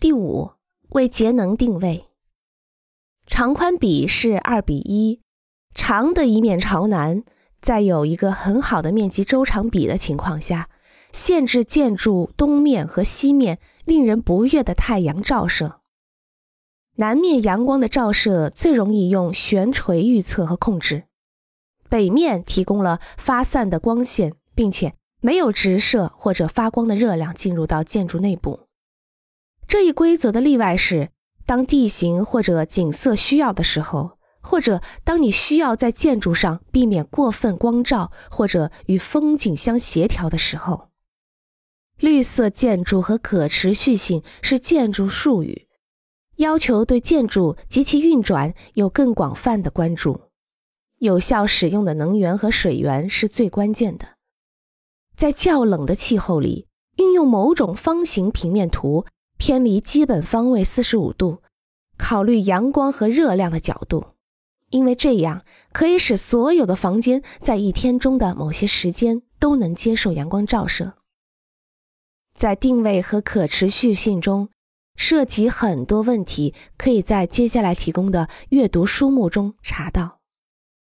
第五，为节能定位，长宽比是二比一，长的一面朝南，在有一个很好的面积周长比的情况下，限制建筑东面和西面令人不悦的太阳照射。南面阳光的照射最容易用悬垂预测和控制，北面提供了发散的光线，并且没有直射或者发光的热量进入到建筑内部。这一规则的例外是，当地形或者景色需要的时候，或者当你需要在建筑上避免过分光照或者与风景相协调的时候。绿色建筑和可持续性是建筑术语，要求对建筑及其运转有更广泛的关注。有效使用的能源和水源是最关键的。在较冷的气候里，运用某种方形平面图。偏离基本方位四十五度，考虑阳光和热量的角度，因为这样可以使所有的房间在一天中的某些时间都能接受阳光照射。在定位和可持续性中，涉及很多问题，可以在接下来提供的阅读书目中查到。